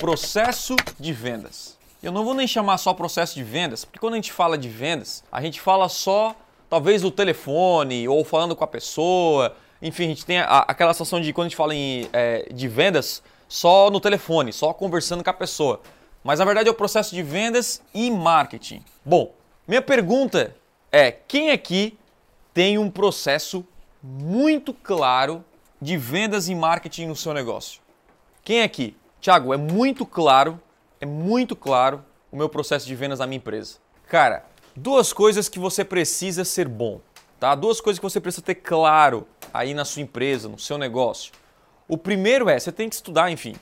processo de vendas. Eu não vou nem chamar só processo de vendas, porque quando a gente fala de vendas, a gente fala só talvez o telefone ou falando com a pessoa. Enfim, a gente tem a, aquela sensação de quando a gente fala em, é, de vendas só no telefone, só conversando com a pessoa. Mas na verdade é o processo de vendas e marketing. Bom, minha pergunta é: quem aqui tem um processo muito claro de vendas e marketing no seu negócio? Quem aqui? Tiago, é muito claro, é muito claro o meu processo de vendas na minha empresa. Cara, duas coisas que você precisa ser bom, tá? Duas coisas que você precisa ter claro aí na sua empresa, no seu negócio. O primeiro é, você tem que estudar, enfim,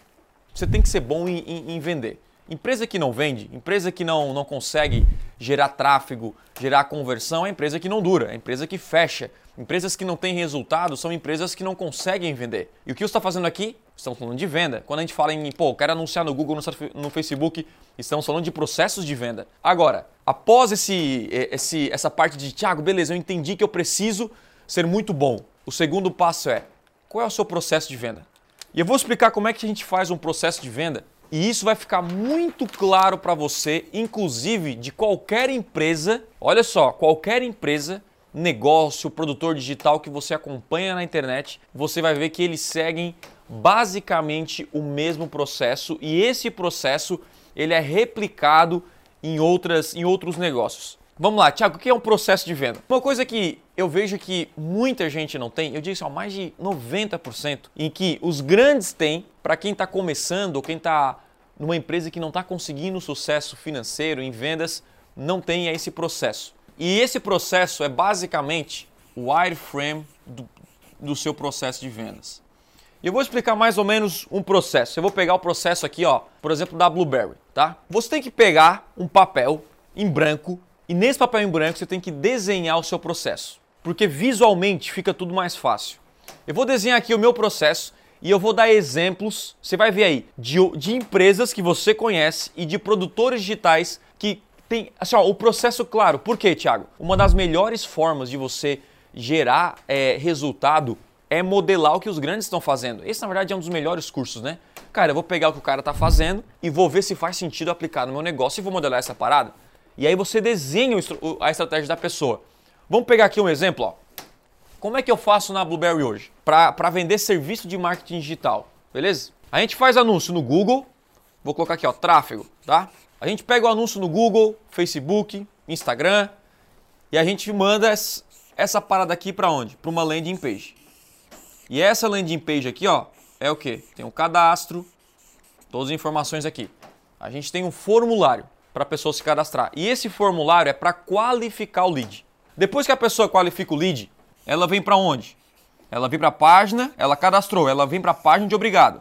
você tem que ser bom em, em, em vender. Empresa que não vende, empresa que não, não consegue gerar tráfego, gerar conversão, é empresa que não dura, é empresa que fecha. Empresas que não têm resultado são empresas que não conseguem vender. E o que você está fazendo aqui? Estamos falando de venda. Quando a gente fala em, pô, quero anunciar no Google, no, Facebook, estamos falando de processos de venda. Agora, após esse, esse, essa parte de, Thiago, beleza, eu entendi que eu preciso ser muito bom. O segundo passo é, qual é o seu processo de venda? E eu vou explicar como é que a gente faz um processo de venda e isso vai ficar muito claro para você, inclusive de qualquer empresa. Olha só, qualquer empresa, negócio, produtor digital que você acompanha na internet, você vai ver que eles seguem basicamente o mesmo processo e esse processo ele é replicado em, outras, em outros negócios. Vamos lá, Thiago, o que é um processo de venda? Uma coisa que eu vejo que muita gente não tem, eu digo assim, ó, mais de 90%, em que os grandes têm, para quem está começando ou quem está numa empresa que não está conseguindo sucesso financeiro em vendas, não tem esse processo. E esse processo é basicamente o wireframe do, do seu processo de vendas. E eu vou explicar mais ou menos um processo. Eu vou pegar o processo aqui, ó, por exemplo, da Blueberry, tá? Você tem que pegar um papel em branco e nesse papel em branco você tem que desenhar o seu processo, porque visualmente fica tudo mais fácil. Eu vou desenhar aqui o meu processo e eu vou dar exemplos, você vai ver aí, de, de empresas que você conhece e de produtores digitais que tem assim, ó, o processo claro. Por quê, Thiago? Uma das melhores formas de você gerar é, resultado é modelar o que os grandes estão fazendo. Esse, na verdade, é um dos melhores cursos, né? Cara, eu vou pegar o que o cara está fazendo e vou ver se faz sentido aplicar no meu negócio e vou modelar essa parada. E aí você desenha a estratégia da pessoa. Vamos pegar aqui um exemplo, ó. Como é que eu faço na Blueberry hoje? Para vender serviço de marketing digital, beleza? A gente faz anúncio no Google, vou colocar aqui, ó, tráfego, tá? A gente pega o anúncio no Google, Facebook, Instagram, e a gente manda essa parada aqui para onde? Para uma landing page. E essa landing page aqui, ó, é o que? Tem um cadastro, todas as informações aqui. A gente tem um formulário para a pessoa se cadastrar. E esse formulário é para qualificar o lead. Depois que a pessoa qualifica o lead, ela vem para onde? Ela vem para a página, ela cadastrou, ela vem para a página de obrigado.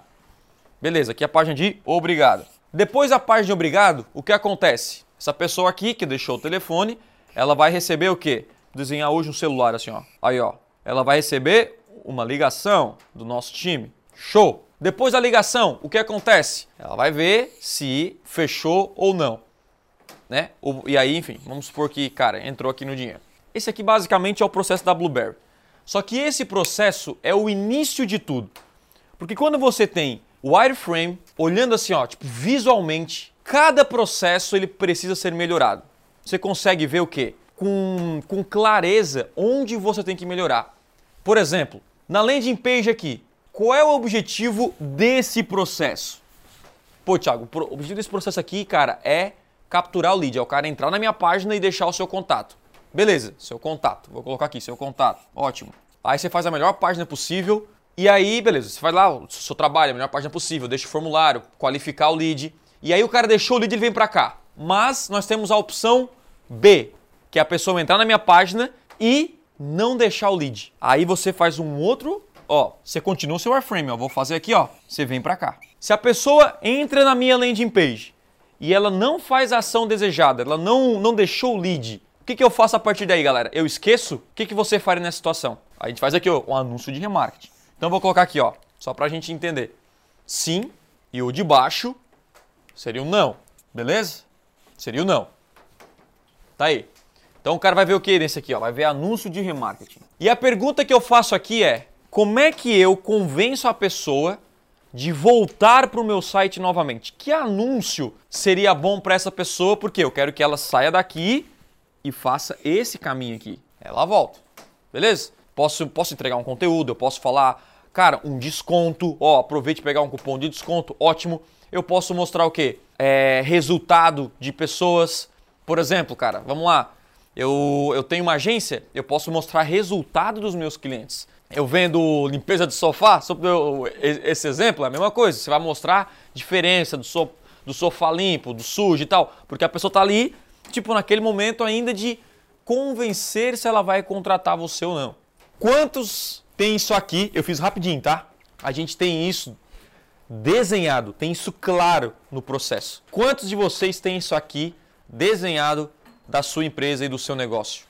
Beleza, aqui é a página de obrigado. Depois da página de obrigado, o que acontece? Essa pessoa aqui que deixou o telefone, ela vai receber o quê? Desenhar hoje um celular assim, ó. Aí, ó. Ela vai receber uma ligação do nosso time. Show! Depois da ligação, o que acontece? Ela vai ver se fechou ou não né? E aí, enfim, vamos supor que, cara, entrou aqui no dinheiro. Esse aqui basicamente é o processo da Blueberry. Só que esse processo é o início de tudo. Porque quando você tem o wireframe, olhando assim, ó, tipo, visualmente, cada processo ele precisa ser melhorado. Você consegue ver o quê? Com, com clareza onde você tem que melhorar. Por exemplo, na landing page aqui, qual é o objetivo desse processo? Pô, Thiago, o objetivo desse processo aqui, cara, é capturar o lead, é o cara entrar na minha página e deixar o seu contato. Beleza, seu contato. Vou colocar aqui, seu contato. Ótimo. Aí você faz a melhor página possível. E aí, beleza, você faz lá o seu trabalho, a melhor página possível, deixa o formulário, qualificar o lead. E aí o cara deixou o lead e vem para cá. Mas nós temos a opção B, que é a pessoa entrar na minha página e não deixar o lead. Aí você faz um outro, ó, você continua o seu wireframe, ó, vou fazer aqui, ó, você vem para cá. Se a pessoa entra na minha landing page e ela não faz a ação desejada, ela não, não deixou o lead, o que, que eu faço a partir daí, galera? Eu esqueço? O que, que você faria nessa situação? A gente faz aqui ó, um anúncio de remarketing. Então vou colocar aqui, ó, só para a gente entender. Sim e o de baixo seria um não, beleza? Seria o um não. Tá aí. Então o cara vai ver o que nesse aqui, ó? Vai ver anúncio de remarketing. E a pergunta que eu faço aqui é: como é que eu convenço a pessoa de voltar para o meu site novamente. Que anúncio seria bom para essa pessoa? Porque eu quero que ela saia daqui e faça esse caminho aqui. Ela volta. Beleza? Posso, posso entregar um conteúdo, eu posso falar, cara, um desconto, ó, aproveite pegar um cupom de desconto, ótimo. Eu posso mostrar o quê? É, resultado de pessoas. Por exemplo, cara, vamos lá. Eu, eu tenho uma agência, eu posso mostrar resultado dos meus clientes eu vendo limpeza de sofá, esse exemplo é a mesma coisa. Você vai mostrar diferença do, so, do sofá limpo, do sujo e tal, porque a pessoa está ali, tipo, naquele momento ainda de convencer se ela vai contratar você ou não. Quantos tem isso aqui? Eu fiz rapidinho, tá? A gente tem isso desenhado, tem isso claro no processo. Quantos de vocês têm isso aqui desenhado da sua empresa e do seu negócio?